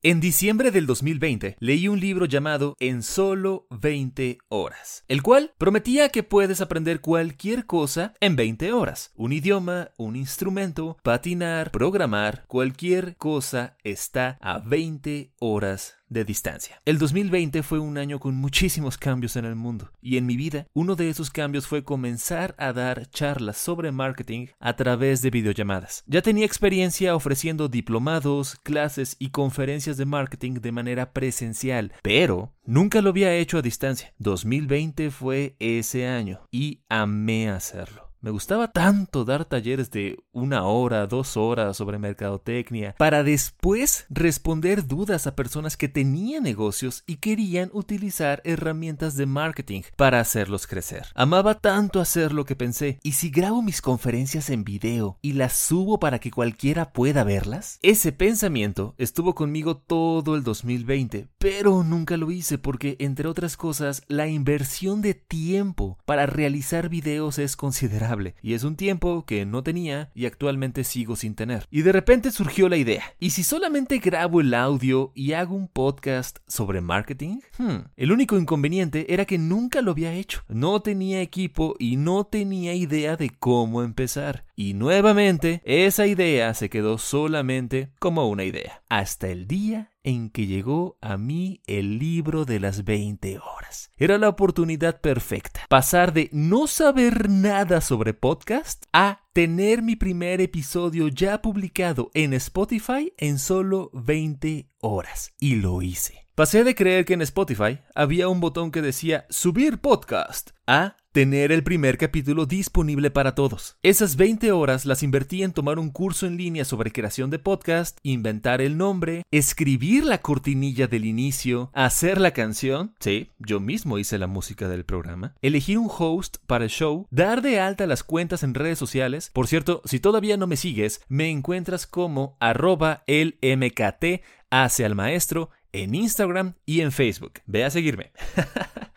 En diciembre del 2020 leí un libro llamado En solo 20 horas, el cual prometía que puedes aprender cualquier cosa en 20 horas. Un idioma, un instrumento, patinar, programar, cualquier cosa está a 20 horas de distancia. El 2020 fue un año con muchísimos cambios en el mundo y en mi vida uno de esos cambios fue comenzar a dar charlas sobre marketing a través de videollamadas. Ya tenía experiencia ofreciendo diplomados, clases y conferencias de marketing de manera presencial, pero nunca lo había hecho a distancia. 2020 fue ese año y amé hacerlo. Me gustaba tanto dar talleres de una hora, dos horas sobre mercadotecnia, para después responder dudas a personas que tenían negocios y querían utilizar herramientas de marketing para hacerlos crecer. Amaba tanto hacerlo que pensé, ¿y si grabo mis conferencias en video y las subo para que cualquiera pueda verlas? Ese pensamiento estuvo conmigo todo el 2020, pero nunca lo hice porque, entre otras cosas, la inversión de tiempo para realizar videos es considerable y es un tiempo que no tenía y actualmente sigo sin tener. Y de repente surgió la idea, ¿y si solamente grabo el audio y hago un podcast sobre marketing? Hmm. El único inconveniente era que nunca lo había hecho, no tenía equipo y no tenía idea de cómo empezar. Y nuevamente, esa idea se quedó solamente como una idea, hasta el día en que llegó a mí el libro de las 20 horas. Era la oportunidad perfecta. Pasar de no saber nada sobre podcast a tener mi primer episodio ya publicado en Spotify en solo 20 horas. Y lo hice. Pasé de creer que en Spotify había un botón que decía subir podcast a tener el primer capítulo disponible para todos. Esas 20 horas las invertí en tomar un curso en línea sobre creación de podcast, inventar el nombre, escribir la cortinilla del inicio, hacer la canción, sí, yo mismo hice la música del programa, elegir un host para el show, dar de alta las cuentas en redes sociales. Por cierto, si todavía no me sigues, me encuentras como arroba el MKT hacia el maestro en Instagram y en Facebook. Ve a seguirme.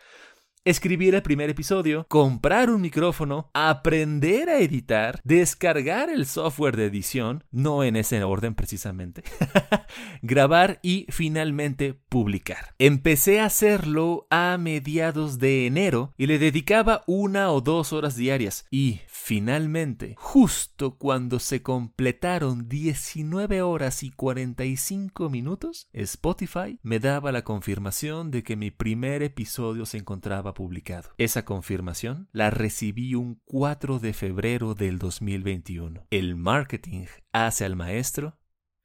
escribir el primer episodio, comprar un micrófono, aprender a editar, descargar el software de edición, no en ese orden precisamente, grabar y finalmente publicar. Empecé a hacerlo a mediados de enero y le dedicaba una o dos horas diarias y Finalmente, justo cuando se completaron 19 horas y 45 minutos, Spotify me daba la confirmación de que mi primer episodio se encontraba publicado. Esa confirmación la recibí un 4 de febrero del 2021. El marketing hace al maestro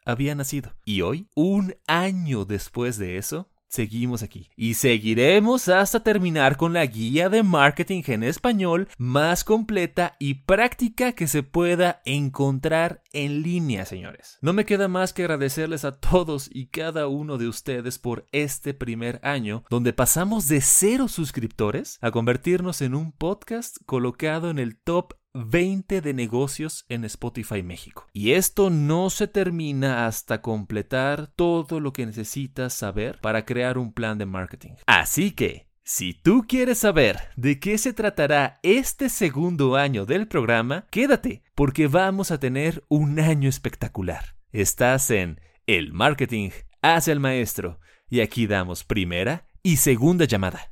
había nacido. Y hoy, un año después de eso, seguimos aquí. Y seguiremos hasta terminar con la guía de marketing en español más completa y práctica que se pueda encontrar en línea, señores. No me queda más que agradecerles a todos y cada uno de ustedes por este primer año, donde pasamos de cero suscriptores a convertirnos en un podcast colocado en el top 20 de negocios en Spotify México. Y esto no se termina hasta completar todo lo que necesitas saber para crear un plan de marketing. Así que, si tú quieres saber de qué se tratará este segundo año del programa, quédate, porque vamos a tener un año espectacular. Estás en El Marketing hacia el Maestro, y aquí damos primera y segunda llamada.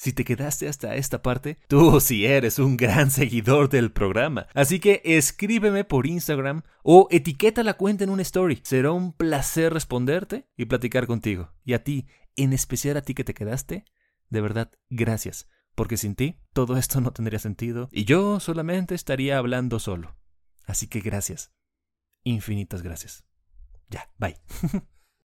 Si te quedaste hasta esta parte, tú sí eres un gran seguidor del programa. Así que escríbeme por Instagram o etiqueta la cuenta en una story. Será un placer responderte y platicar contigo. Y a ti, en especial a ti que te quedaste, de verdad, gracias. Porque sin ti, todo esto no tendría sentido y yo solamente estaría hablando solo. Así que gracias. Infinitas gracias. Ya, bye.